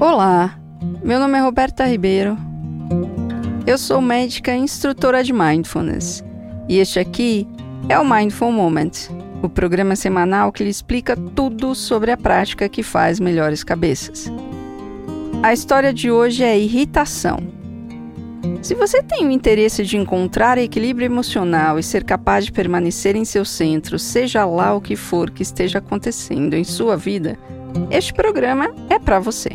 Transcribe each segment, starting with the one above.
Olá, meu nome é Roberta Ribeiro. Eu sou médica e instrutora de Mindfulness e este aqui é o Mindful Moment, o programa semanal que lhe explica tudo sobre a prática que faz melhores cabeças. A história de hoje é irritação. Se você tem o interesse de encontrar equilíbrio emocional e ser capaz de permanecer em seu centro, seja lá o que for que esteja acontecendo em sua vida, este programa é para você.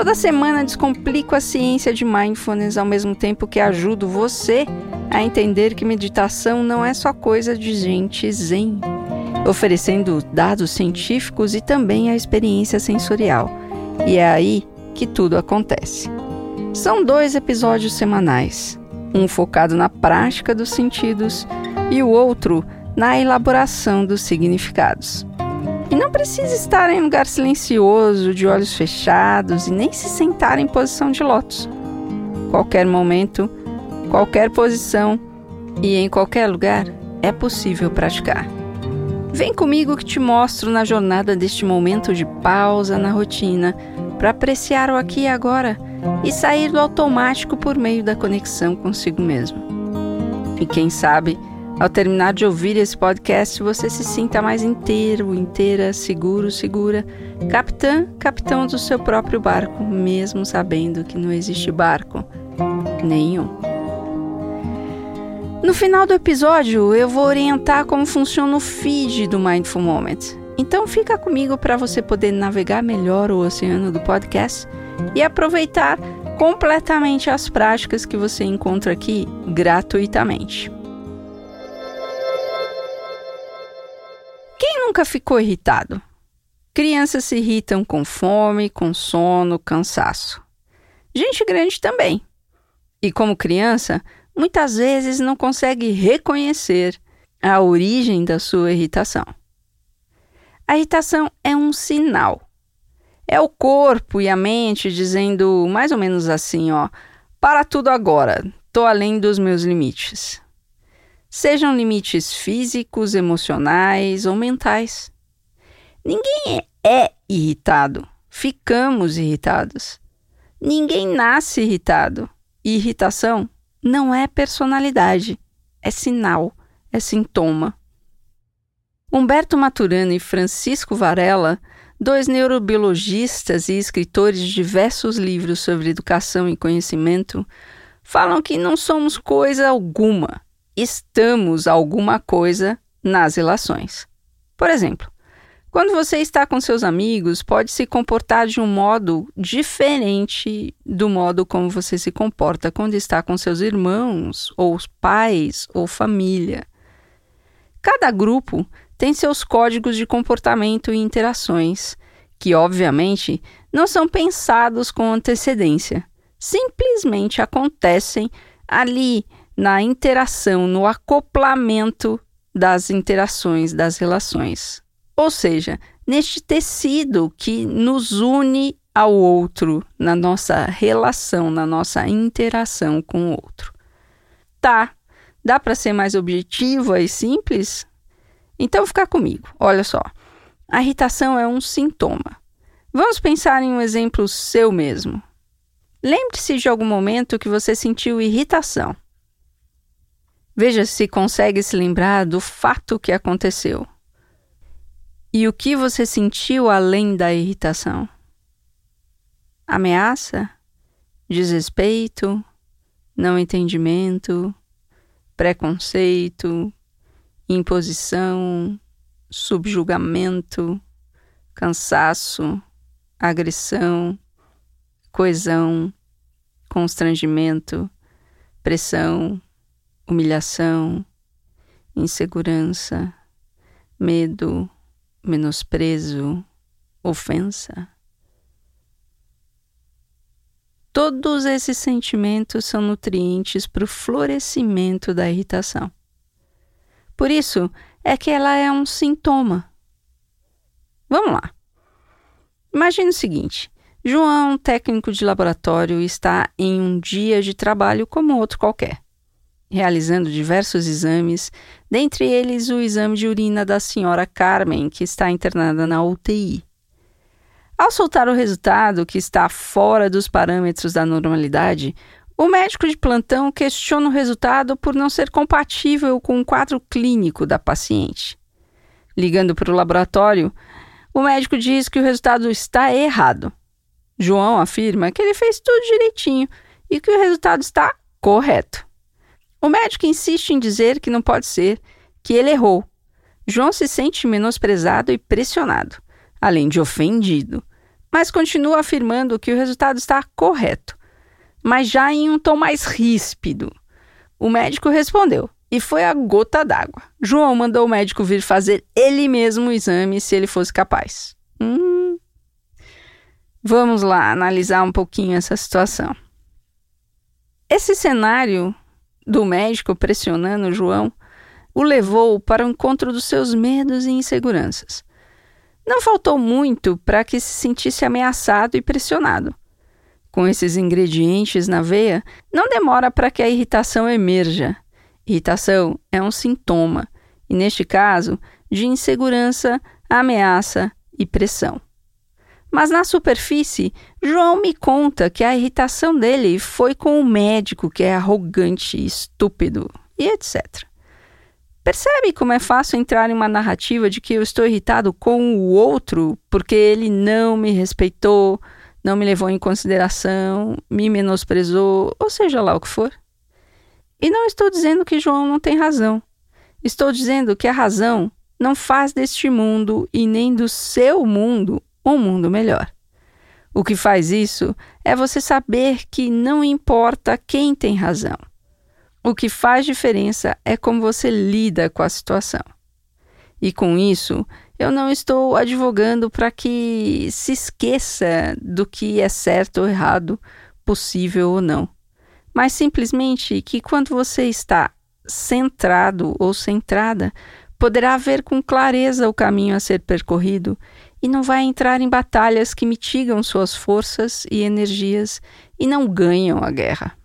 Toda semana descomplico a ciência de mindfulness ao mesmo tempo que ajudo você a entender que meditação não é só coisa de gente zen, oferecendo dados científicos e também a experiência sensorial. E é aí que tudo acontece. São dois episódios semanais, um focado na prática dos sentidos e o outro na elaboração dos significados. Não precisa estar em lugar silencioso, de olhos fechados e nem se sentar em posição de lótus. Qualquer momento, qualquer posição e em qualquer lugar é possível praticar. Vem comigo que te mostro na jornada deste momento de pausa na rotina para apreciar o aqui e agora e sair do automático por meio da conexão consigo mesmo. E quem sabe, ao terminar de ouvir esse podcast, você se sinta mais inteiro, inteira, seguro, segura, capitã, capitão do seu próprio barco, mesmo sabendo que não existe barco nenhum. No final do episódio, eu vou orientar como funciona o feed do Mindful Moment. Então fica comigo para você poder navegar melhor o oceano do podcast e aproveitar completamente as práticas que você encontra aqui gratuitamente. Nunca ficou irritado? Crianças se irritam com fome, com sono, cansaço. Gente grande também. E como criança, muitas vezes não consegue reconhecer a origem da sua irritação. A irritação é um sinal. É o corpo e a mente dizendo mais ou menos assim, ó: "Para tudo agora, tô além dos meus limites" sejam limites físicos, emocionais ou mentais. Ninguém é irritado, ficamos irritados. Ninguém nasce irritado. Irritação não é personalidade, é sinal, é sintoma. Humberto Maturana e Francisco Varela, dois neurobiologistas e escritores de diversos livros sobre educação e conhecimento, falam que não somos coisa alguma estamos alguma coisa nas relações. Por exemplo, quando você está com seus amigos, pode se comportar de um modo diferente do modo como você se comporta quando está com seus irmãos, ou pais, ou família. Cada grupo tem seus códigos de comportamento e interações, que obviamente não são pensados com antecedência, simplesmente acontecem ali na interação, no acoplamento das interações, das relações. Ou seja, neste tecido que nos une ao outro, na nossa relação, na nossa interação com o outro. Tá, dá para ser mais objetivo e simples? Então fica comigo, olha só. A irritação é um sintoma. Vamos pensar em um exemplo seu mesmo. Lembre-se de algum momento que você sentiu irritação. Veja se consegue se lembrar do fato que aconteceu. E o que você sentiu além da irritação? Ameaça? Desrespeito? Não entendimento? Preconceito? Imposição? Subjugamento? Cansaço? Agressão? Coesão? Constrangimento? Pressão? Humilhação, insegurança, medo, menosprezo, ofensa. Todos esses sentimentos são nutrientes para o florescimento da irritação. Por isso é que ela é um sintoma. Vamos lá. Imagine o seguinte: João, técnico de laboratório, está em um dia de trabalho como outro qualquer realizando diversos exames, dentre eles o exame de urina da senhora Carmen, que está internada na UTI. Ao soltar o resultado, que está fora dos parâmetros da normalidade, o médico de plantão questiona o resultado por não ser compatível com o quadro clínico da paciente. Ligando para o laboratório, o médico diz que o resultado está errado. João afirma que ele fez tudo direitinho e que o resultado está correto. O médico insiste em dizer que não pode ser, que ele errou. João se sente menosprezado e pressionado, além de ofendido mas continua afirmando que o resultado está correto, mas já em um tom mais ríspido. O médico respondeu, e foi a gota d'água. João mandou o médico vir fazer ele mesmo o exame se ele fosse capaz. Hum. Vamos lá analisar um pouquinho essa situação. Esse cenário do médico pressionando João o levou para o encontro dos seus medos e inseguranças. Não faltou muito para que se sentisse ameaçado e pressionado. Com esses ingredientes na veia, não demora para que a irritação emerja. Irritação é um sintoma, e neste caso, de insegurança, ameaça e pressão. Mas na superfície, João me conta que a irritação dele foi com o médico que é arrogante, estúpido e etc. Percebe como é fácil entrar em uma narrativa de que eu estou irritado com o outro porque ele não me respeitou, não me levou em consideração, me menosprezou, ou seja lá o que for? E não estou dizendo que João não tem razão. Estou dizendo que a razão não faz deste mundo e nem do seu mundo um mundo melhor. O que faz isso é você saber que não importa quem tem razão. O que faz diferença é como você lida com a situação. E com isso, eu não estou advogando para que se esqueça do que é certo ou errado, possível ou não, mas simplesmente que quando você está centrado ou centrada, poderá ver com clareza o caminho a ser percorrido e não vai entrar em batalhas que mitigam suas forças e energias e não ganham a guerra.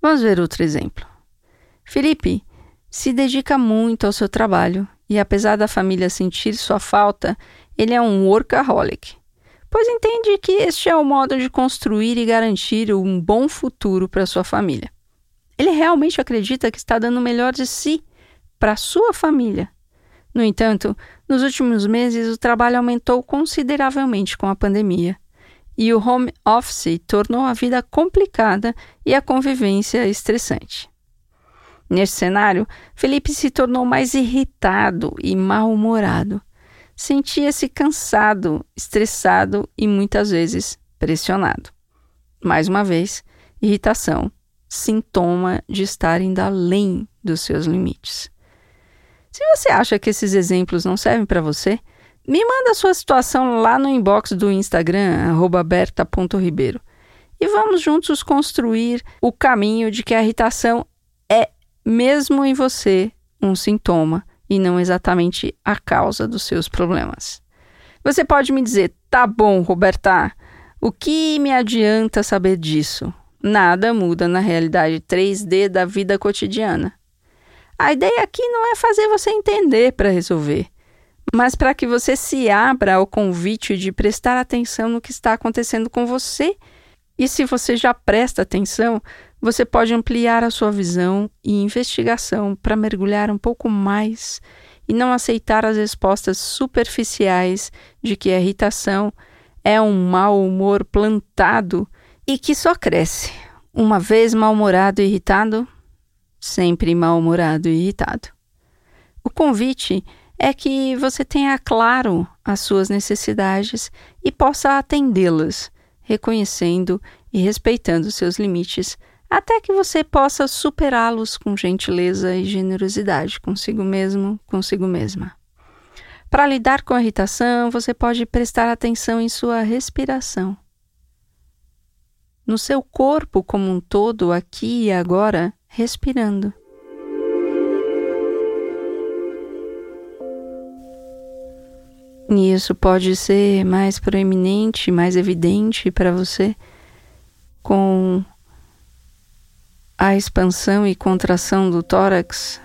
Vamos ver outro exemplo. Felipe se dedica muito ao seu trabalho e, apesar da família sentir sua falta, ele é um workaholic, pois entende que este é o modo de construir e garantir um bom futuro para sua família. Ele realmente acredita que está dando o melhor de si para sua família. No entanto, nos últimos meses o trabalho aumentou consideravelmente com a pandemia e o home office tornou a vida complicada e a convivência estressante. Neste cenário, Felipe se tornou mais irritado e mal-humorado. Sentia-se cansado, estressado e muitas vezes pressionado. Mais uma vez, irritação, sintoma de estar indo além dos seus limites. Se você acha que esses exemplos não servem para você, me manda a sua situação lá no inbox do Instagram, berta.ribeiro. E vamos juntos construir o caminho de que a irritação é, mesmo em você, um sintoma e não exatamente a causa dos seus problemas. Você pode me dizer, tá bom, Roberta, o que me adianta saber disso? Nada muda na realidade 3D da vida cotidiana. A ideia aqui não é fazer você entender para resolver mas para que você se abra ao convite de prestar atenção no que está acontecendo com você. E se você já presta atenção, você pode ampliar a sua visão e investigação para mergulhar um pouco mais e não aceitar as respostas superficiais de que a irritação é um mau humor plantado e que só cresce. Uma vez mal-humorado e irritado, sempre mal-humorado e irritado. O convite é que você tenha claro as suas necessidades e possa atendê-las, reconhecendo e respeitando seus limites, até que você possa superá-los com gentileza e generosidade consigo mesmo, consigo mesma. Para lidar com a irritação, você pode prestar atenção em sua respiração. No seu corpo como um todo, aqui e agora, respirando. E isso pode ser mais proeminente, mais evidente para você com a expansão e contração do tórax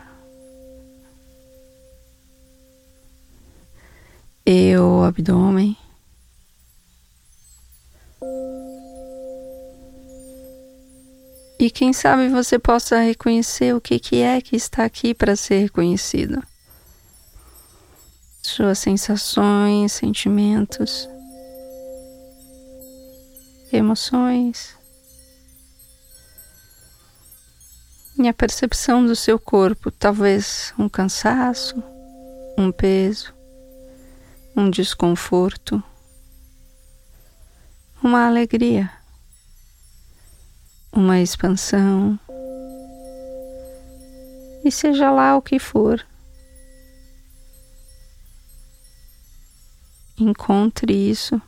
e o abdômen E quem sabe você possa reconhecer o que, que é que está aqui para ser reconhecido. Suas sensações, sentimentos, emoções. E a percepção do seu corpo, talvez um cansaço, um peso, um desconforto, uma alegria uma expansão, e seja lá o que for, encontre isso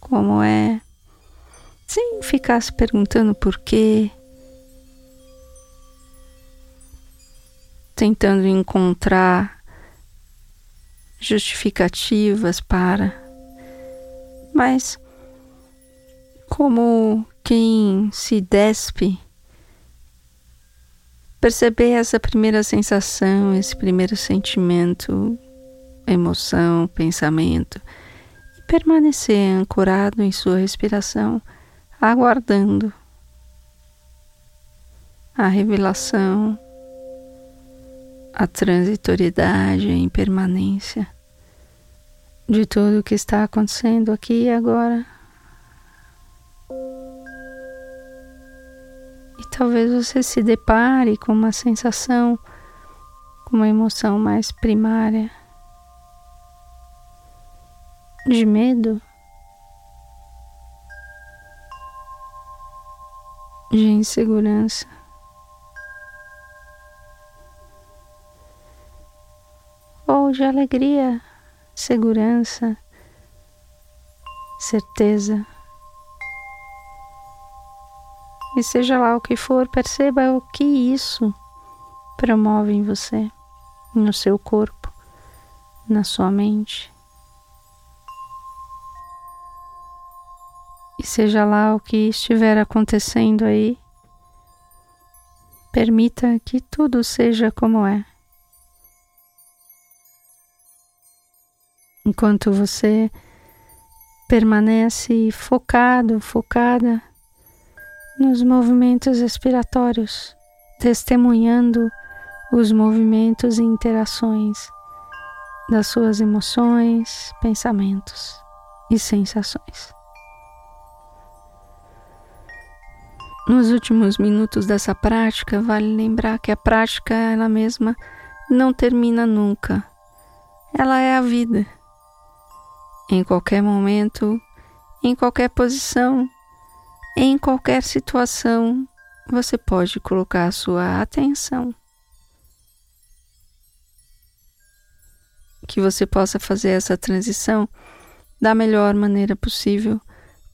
como é, sem ficar se perguntando por quê, tentando encontrar justificativas para, mas como quem se despe, perceber essa primeira sensação, esse primeiro sentimento, emoção, pensamento e permanecer ancorado em sua respiração, aguardando a revelação, a transitoriedade, a impermanência de tudo o que está acontecendo aqui e agora. Talvez você se depare com uma sensação, com uma emoção mais primária de medo, de insegurança. Ou de alegria, segurança, certeza. E seja lá o que for, perceba o que isso promove em você, no seu corpo, na sua mente. E seja lá o que estiver acontecendo aí, permita que tudo seja como é. Enquanto você permanece focado, focada nos movimentos respiratórios, testemunhando os movimentos e interações das suas emoções, pensamentos e sensações. Nos últimos minutos dessa prática, vale lembrar que a prática ela mesma não termina nunca. Ela é a vida. Em qualquer momento, em qualquer posição, em qualquer situação, você pode colocar sua atenção. Que você possa fazer essa transição da melhor maneira possível,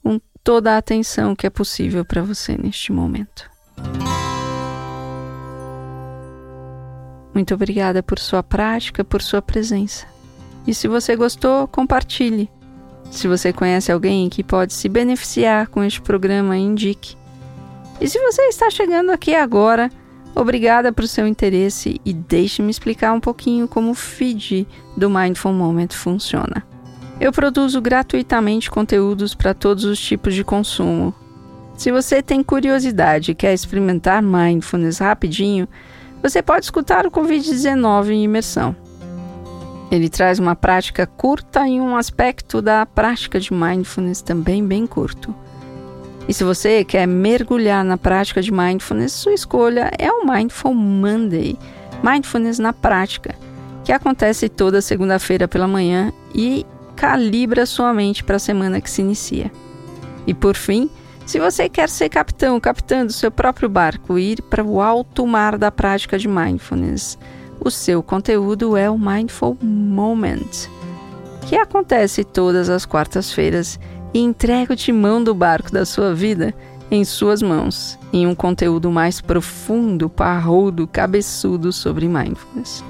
com toda a atenção que é possível para você neste momento. Muito obrigada por sua prática, por sua presença. E se você gostou, compartilhe. Se você conhece alguém que pode se beneficiar com este programa, indique. E se você está chegando aqui agora, obrigada por seu interesse e deixe-me explicar um pouquinho como o feed do Mindful Moment funciona. Eu produzo gratuitamente conteúdos para todos os tipos de consumo. Se você tem curiosidade e quer experimentar mindfulness rapidinho, você pode escutar o Covid-19 em imersão. Ele traz uma prática curta e um aspecto da prática de mindfulness também bem curto. E se você quer mergulhar na prática de mindfulness, sua escolha é o Mindful Monday Mindfulness na Prática, que acontece toda segunda-feira pela manhã e calibra sua mente para a semana que se inicia. E por fim, se você quer ser capitão, capitã do seu próprio barco ir para o alto mar da prática de mindfulness, o seu conteúdo é o Mindful Moment, que acontece todas as quartas-feiras e entrega o timão do barco da sua vida em suas mãos, em um conteúdo mais profundo, parrudo, cabeçudo sobre mindfulness.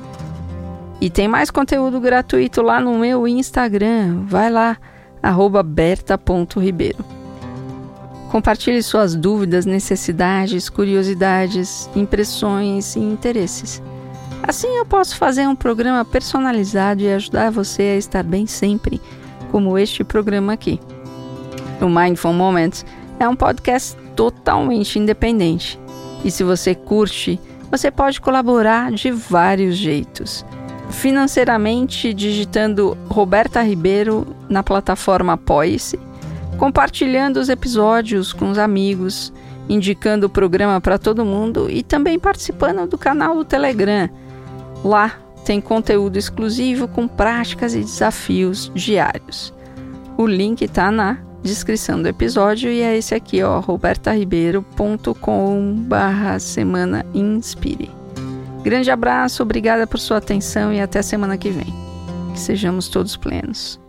E tem mais conteúdo gratuito lá no meu Instagram. Vai lá, berta.ribeiro. Compartilhe suas dúvidas, necessidades, curiosidades, impressões e interesses. Assim eu posso fazer um programa personalizado e ajudar você a estar bem sempre, como este programa aqui. O Mindful Moments é um podcast totalmente independente. E se você curte, você pode colaborar de vários jeitos. Financeiramente, digitando Roberta Ribeiro na plataforma Apoie-se, compartilhando os episódios com os amigos, indicando o programa para todo mundo e também participando do canal do Telegram. Lá tem conteúdo exclusivo com práticas e desafios diários. O link está na descrição do episódio e é esse aqui, ó, robertaribeiro.com barra semana inspire. Grande abraço, obrigada por sua atenção e até semana que vem. Que sejamos todos plenos.